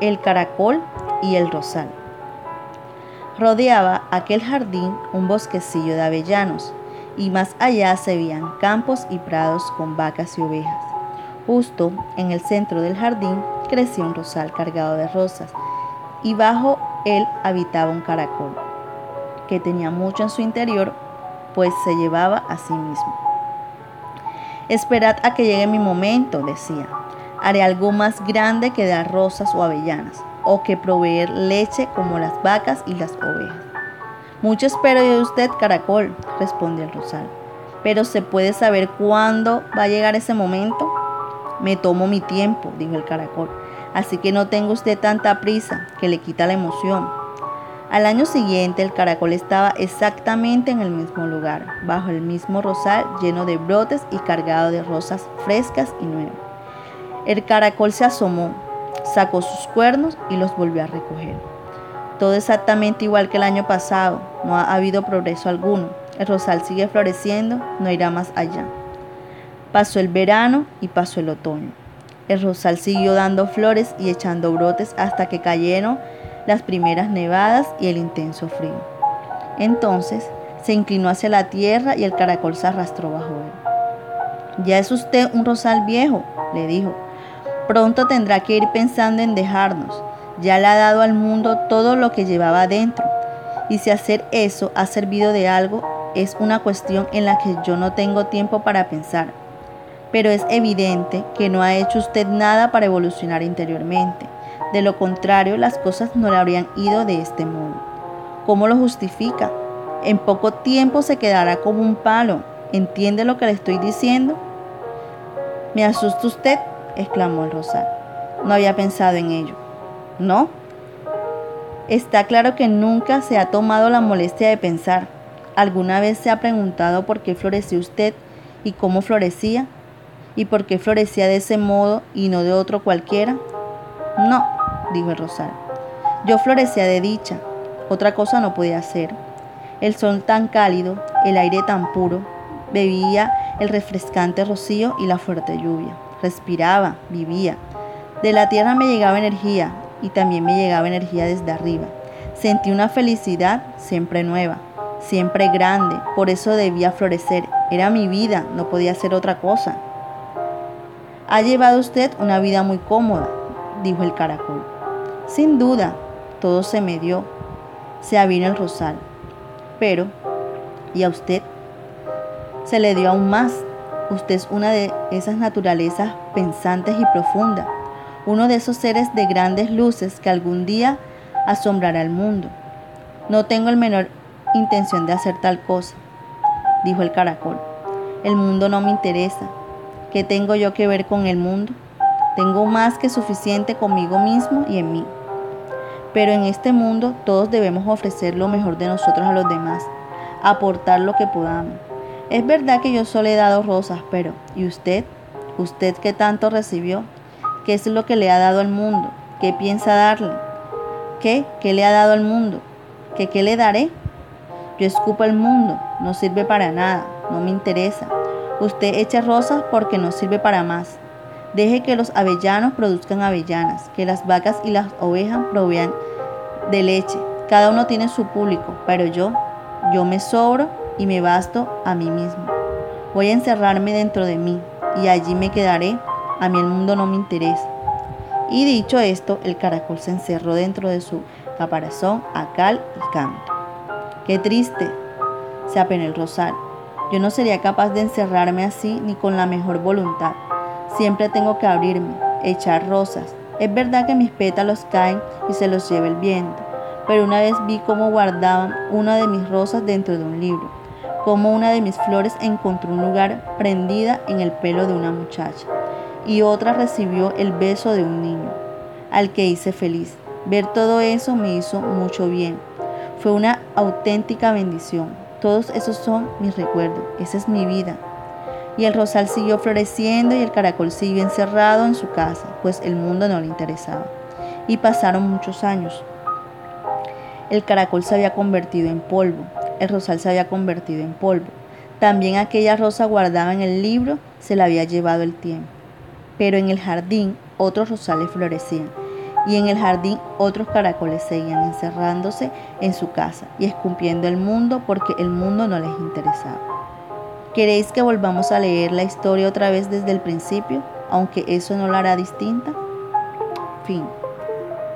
el caracol y el rosal. Rodeaba aquel jardín un bosquecillo de avellanos, y más allá se veían campos y prados con vacas y ovejas. Justo en el centro del jardín crecía un rosal cargado de rosas, y bajo él habitaba un caracol, que tenía mucho en su interior, pues se llevaba a sí mismo. Esperad a que llegue mi momento, decía. Haré algo más grande que dar rosas o avellanas, o que proveer leche como las vacas y las ovejas. Mucho espero de usted, caracol, respondió el rosal. Pero ¿se puede saber cuándo va a llegar ese momento? Me tomo mi tiempo, dijo el caracol. Así que no tenga usted tanta prisa, que le quita la emoción. Al año siguiente el caracol estaba exactamente en el mismo lugar, bajo el mismo rosal lleno de brotes y cargado de rosas frescas y nuevas. El caracol se asomó, sacó sus cuernos y los volvió a recoger. Todo exactamente igual que el año pasado, no ha habido progreso alguno. El rosal sigue floreciendo, no irá más allá. Pasó el verano y pasó el otoño. El rosal siguió dando flores y echando brotes hasta que cayeron las primeras nevadas y el intenso frío. Entonces se inclinó hacia la tierra y el caracol se arrastró bajo él. Ya es usted un rosal viejo, le dijo. Pronto tendrá que ir pensando en dejarnos. Ya le ha dado al mundo todo lo que llevaba dentro. Y si hacer eso ha servido de algo, es una cuestión en la que yo no tengo tiempo para pensar. Pero es evidente que no ha hecho usted nada para evolucionar interiormente. De lo contrario, las cosas no le habrían ido de este modo. ¿Cómo lo justifica? En poco tiempo se quedará como un palo. ¿Entiende lo que le estoy diciendo? Me asusta usted, exclamó el rosal. No había pensado en ello. ¿No? Está claro que nunca se ha tomado la molestia de pensar. ¿Alguna vez se ha preguntado por qué floreció usted y cómo florecía? ¿Y por qué florecía de ese modo y no de otro cualquiera? No, dijo el rosal. Yo florecía de dicha, otra cosa no podía ser. El sol tan cálido, el aire tan puro, bebía el refrescante rocío y la fuerte lluvia. Respiraba, vivía. De la tierra me llegaba energía y también me llegaba energía desde arriba. Sentí una felicidad siempre nueva, siempre grande, por eso debía florecer. Era mi vida, no podía ser otra cosa. Ha llevado usted una vida muy cómoda, dijo el caracol. Sin duda, todo se me dio. Se avino el rosal. Pero, ¿y a usted? Se le dio aún más. Usted es una de esas naturalezas pensantes y profundas, uno de esos seres de grandes luces que algún día asombrará al mundo. No tengo el menor intención de hacer tal cosa, dijo el caracol. El mundo no me interesa. ¿Qué tengo yo que ver con el mundo? Tengo más que suficiente conmigo mismo y en mí. Pero en este mundo todos debemos ofrecer lo mejor de nosotros a los demás, aportar lo que podamos. Es verdad que yo solo he dado rosas, pero ¿y usted? ¿Usted qué tanto recibió? ¿Qué es lo que le ha dado al mundo? ¿Qué piensa darle? ¿Qué? ¿Qué le ha dado al mundo? ¿Qué qué le daré? Yo escupo el mundo, no sirve para nada, no me interesa. Usted echa rosas porque no sirve para más. Deje que los avellanos produzcan avellanas, que las vacas y las ovejas provean de leche. Cada uno tiene su público, pero yo, yo me sobro y me basto a mí mismo. Voy a encerrarme dentro de mí y allí me quedaré. A mí el mundo no me interesa. Y dicho esto, el caracol se encerró dentro de su caparazón a cal y canto. Qué triste, se apenó el rosal. Yo no sería capaz de encerrarme así ni con la mejor voluntad. Siempre tengo que abrirme, echar rosas. Es verdad que mis pétalos caen y se los lleva el viento, pero una vez vi cómo guardaban una de mis rosas dentro de un libro, cómo una de mis flores encontró un lugar prendida en el pelo de una muchacha y otra recibió el beso de un niño, al que hice feliz. Ver todo eso me hizo mucho bien. Fue una auténtica bendición. Todos esos son mis recuerdos. Esa es mi vida. Y el rosal siguió floreciendo y el caracol siguió encerrado en su casa, pues el mundo no le interesaba. Y pasaron muchos años. El caracol se había convertido en polvo, el rosal se había convertido en polvo. También aquella rosa guardada en el libro se la había llevado el tiempo. Pero en el jardín otros rosales florecían, y en el jardín otros caracoles seguían encerrándose en su casa y escupiendo el mundo porque el mundo no les interesaba. ¿Queréis que volvamos a leer la historia otra vez desde el principio, aunque eso no la hará distinta? Fin.